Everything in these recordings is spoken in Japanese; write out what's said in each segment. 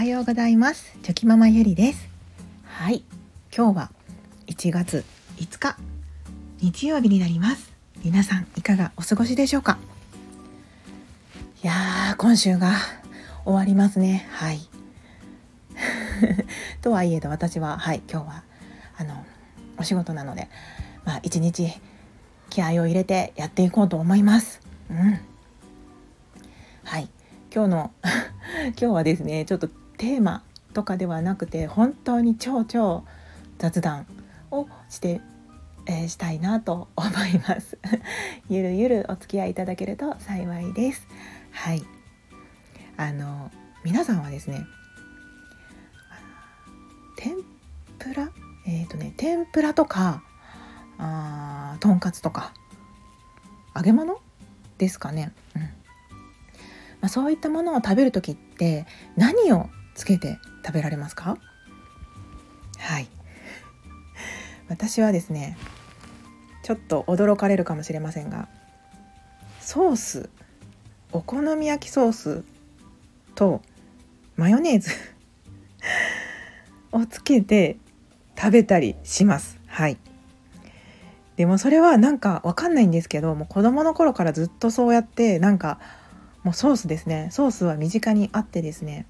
はようございます。チョキママゆりです。はい。今日は1月5日日曜日になります。皆さんいかがお過ごしでしょうか？いやー今週が終わりますね。はい。とはいえど私ははい今日はあのお仕事なのでまあ一日気合を入れてやっていこうと思います。うん。はい。今日の 今日はですねちょっとテーマとかではなくて本当に超超雑談をして、えー、したいなと思います。ゆるゆるお付き合いいただけると幸いです。はい。あの皆さんはですね天ぷら？えっ、ー、とね天ぷらとかあとんかつとか揚げ物ですかね、うん。まあ、そういったものを食べる時って何をつけて食べられますか？はい。私はですねちょっと驚かれるかもしれませんがソースお好み焼きソースとマヨネーズをつけて食べたりします。はい。でもそれはなんかわかんないんですけどもう子供の頃からずっとそうやってなんかもうソースですね。ソースは身近にあってですね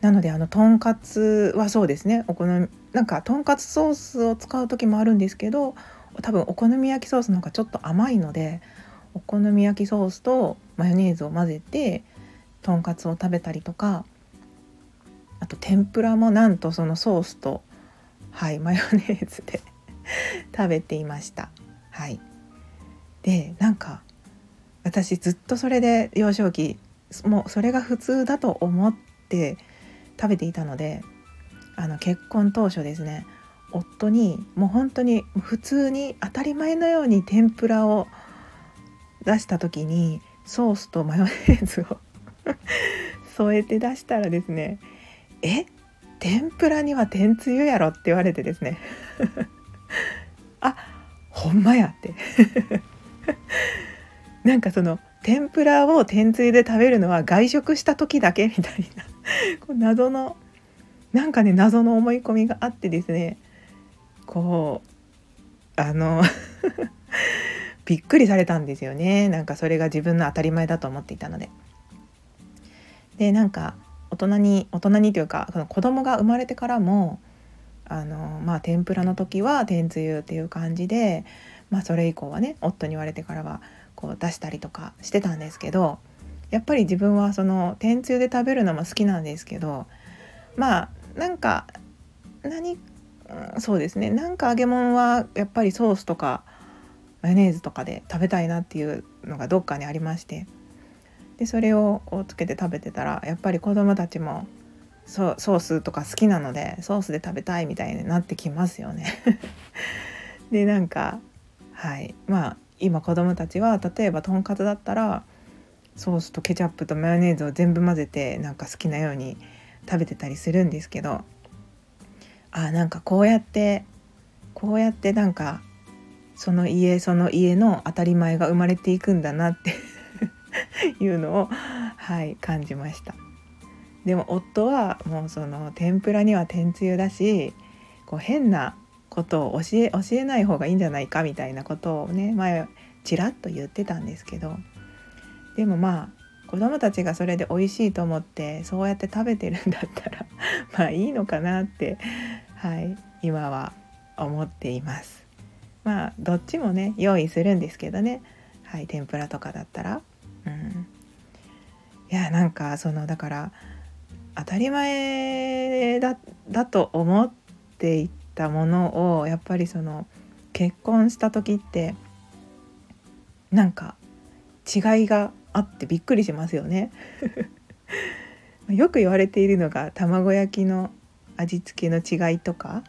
なのであのとんかつはそうですねお好みなんかとんかつソースを使う時もあるんですけど多分お好み焼きソースの方がちょっと甘いのでお好み焼きソースとマヨネーズを混ぜてとんかつを食べたりとかあと天ぷらもなんとそのソースとはいマヨネーズで 食べていました。はいでなんか私ずっとそれで幼少期もうそれが普通だと思って食べていたのであの結婚当初ですね夫にもう本当に普通に当たり前のように天ぷらを出した時にソースとマヨネーズを 添えて出したらですね「え天ぷらには天つゆやろ」って言われてですね。あほんまやって。なんかその天ぷらを天つゆで食べるのは外食した時だけみたいな。こう謎のなんかね謎の思い込みがあってですねこうあの びっくりされたんですよねなんかそれが自分の当たり前だと思っていたので。でなんか大人に大人にというかその子供が生まれてからもあのまあ天ぷらの時は天つゆっていう感じで、まあ、それ以降はね夫に言われてからはこう出したりとかしてたんですけどやっぱり自分はその天つゆで食べるのも好きなんですけどまあなんか何そうですね。なんか揚げ物はやっぱりソースとかマヨネーズとかで食べたいなっていうのがどっかにありまして。でそれをこうつけて食べてたらやっぱり子供たちもソースとか好きなのでソースで食べたいみたいになってきますよね。でなんかはい。まあ今子供たちは例えばとんかつだったらソースとケチャップとマヨネーズを全部混ぜてなんか好きなように食べてたりするんですけどあなんかこうやってこうやってなんかその家その家の当たり前が生まれていくんだなって いうのをはい感じました。でも夫はもうその天ぷらには天つゆだしこう変なことを教え教えない方がいいんじゃないかみたいなことをね前ちらっと言ってたんですけどでもまあ子供たちがそれで美味しいと思ってそうやって食べてるんだったら まあいいのかなってはい今は思っています。まあどっちもね用意するんですけどねはい天ぷらとかだったら。うん、いやなんかそのだから当たり前だだと思っていたものをやっぱりその結婚した時ってなんか違いがあってびっくりしますよね よく言われているのが卵焼きの味付けの違いとか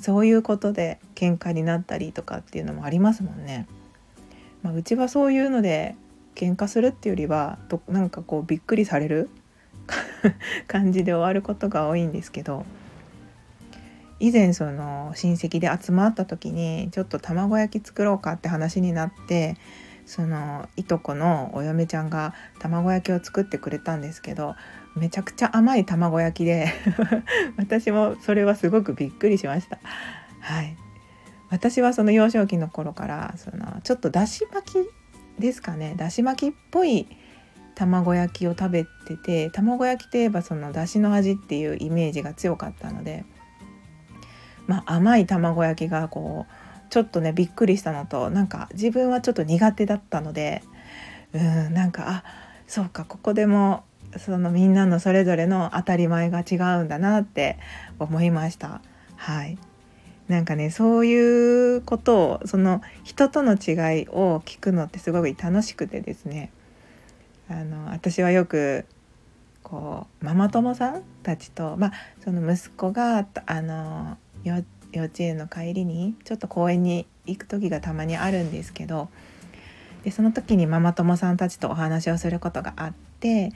そういうことで喧嘩になったりとかっていうのもありますもんね。まあ、うちはそういうので喧嘩するっていうよりはとなんかこうびっくりされる 感じで終わることが多いんですけど以前その親戚で集まった時にちょっと卵焼き作ろうかって話になってそのいとこのお嫁ちゃんが卵焼きを作ってくれたんですけどめちゃくちゃ甘い卵焼きで 私もそれはすごくびっくりしました。はい私はその幼少期の頃からそのちょっとだし巻きですかねだし巻きっぽい卵焼きを食べてて卵焼きといえばそのだしの味っていうイメージが強かったので、まあ、甘い卵焼きがこうちょっとねびっくりしたのとなんか自分はちょっと苦手だったのでうんなんかあそうかここでもそのみんなのそれぞれの当たり前が違うんだなって思いました。はいなんかねそういうことをその人との違いを聞くのってすごい楽しくてですねあの私はよくこうママ友さんたちと、まあ、その息子があの幼稚幼稚園の帰りにちょっと公園に行く時がたまにあるんですけどでその時にママ友さんたちとお話をすることがあって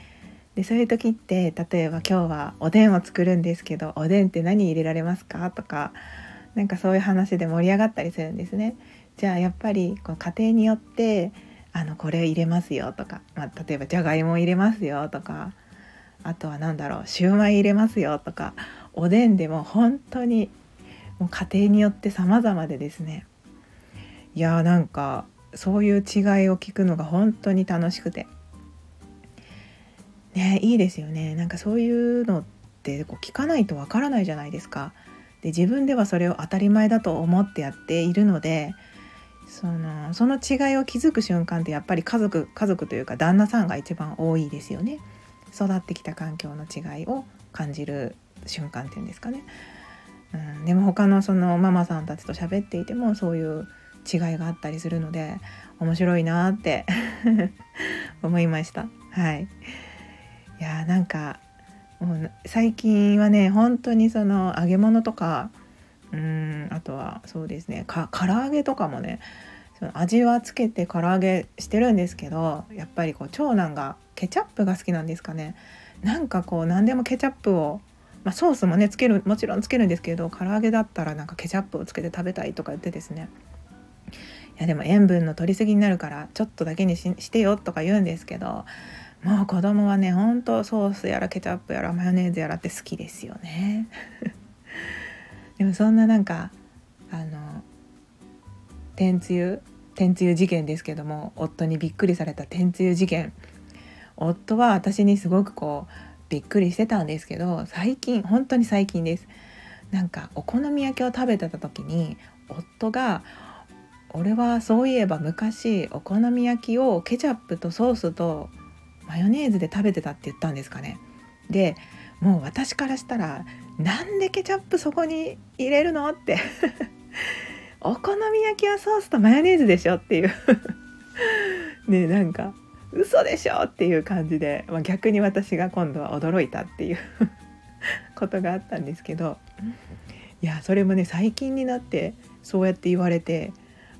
でそういう時って例えば今日はおでんを作るんですけどおでんって何入れられますか？とかなんかそういう話で盛り上がったりするんですね。じゃあやっぱりこう家庭によってあのこれ入れますよとか、まあ、例えばじゃがいも入れますよとかあとは何だろうシューマイ入れますよとかおでんでも本当にもう家庭によって様々でですね。いやーなんかそういう違いを聞くのが本当に楽しくて。ねいいですよね。なんかそういうのってこう聞かないとわからないじゃないですか。で自分ではそれを当たり前だと思ってやっているのでそのその違いを気づく瞬間ってやっぱり家族家族というか旦那さんが一番多いですよね。育ってきた環境の違いを感じる瞬間っていうんですかね、うん、でも他のそのママさんたちと喋っていてもそういう違いがあったりするので面白いなって 思いました。はい。いやーなんかもう最近はね本当にその揚げ物とかうんあとはそうですねか唐揚げとかもねその味はつけて唐揚げしてるんですけどやっぱりこう長男がケチャップが好きなんですかね。なんかこう何でもケチャップを、まあ、ソースもねつけるもちろんつけるんですけど唐揚げだったらなんかケチャップをつけて食べたいとか言ってですね。いやでも塩分の取りすぎになるからちょっとだけにしてよとか言うんですけどもう子供はねほんとソースやらケチャップやらマヨネーズやらって好きですよね。でもそんななんかあの天つゆ天つゆ事件ですけども夫にびっくりされた天つゆ事件。夫は私にすごくこうびっくりしてたんですけど最近本当に最近です。なんかお好み焼きを食べてた時に夫が俺はそういえば昔お好み焼きをケチャップとソースとマヨネーズで食べてたって言ったんですかね。でもう私からしたらなんでケチャップそこに入れるのって。お好み焼きはソースとマヨネーズでしょっていう。ねなんか嘘でしょっていう感じで、まあ、逆に私が今度は驚いたっていう ことがあったんですけどいやそれもね最近になってそうやって言われて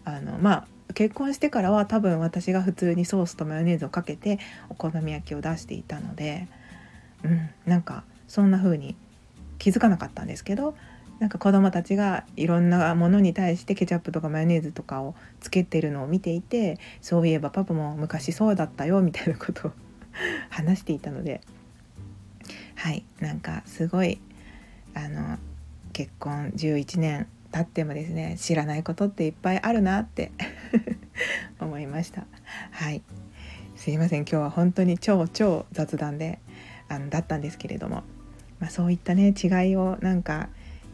あのまあ結婚してからは多分私が普通にソースとマヨネーズをかけてお好み焼きを出していたので、うん、なんかそんな風に気づかなかったんですけどなんか子どもたちがいろんなものに対してケチャップとかマヨネーズとかをつけてるのを見ていてそういえばパパも昔そうだったよみたいなことを 話していたのではいなんかすごいあの結婚11年経ってもですね知らないことっていっぱいあるなって 思いました。はい。すいません。今日は本当に超超雑談であのだったんですけれども、まあ、そういったね違いをなんか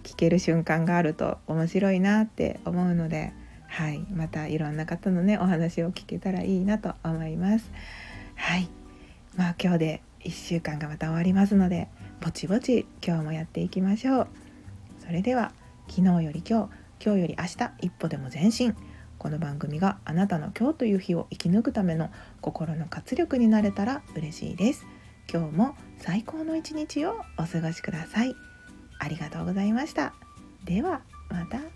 聞ける瞬間があると面白いなって思うのではいまたいろんな方のねお話を聞けたらいいなと思います。はいまあ今日で1週間がまた終わりますのでぼちぼち今日もやっていきましょう。それでは昨日より今日今日より明日一歩でも前進。この番組があなたの今日という日を生き抜くための心の活力になれたら嬉しいです。今日も最高の一日をお過ごしください。ありがとうございました。ではまた明日。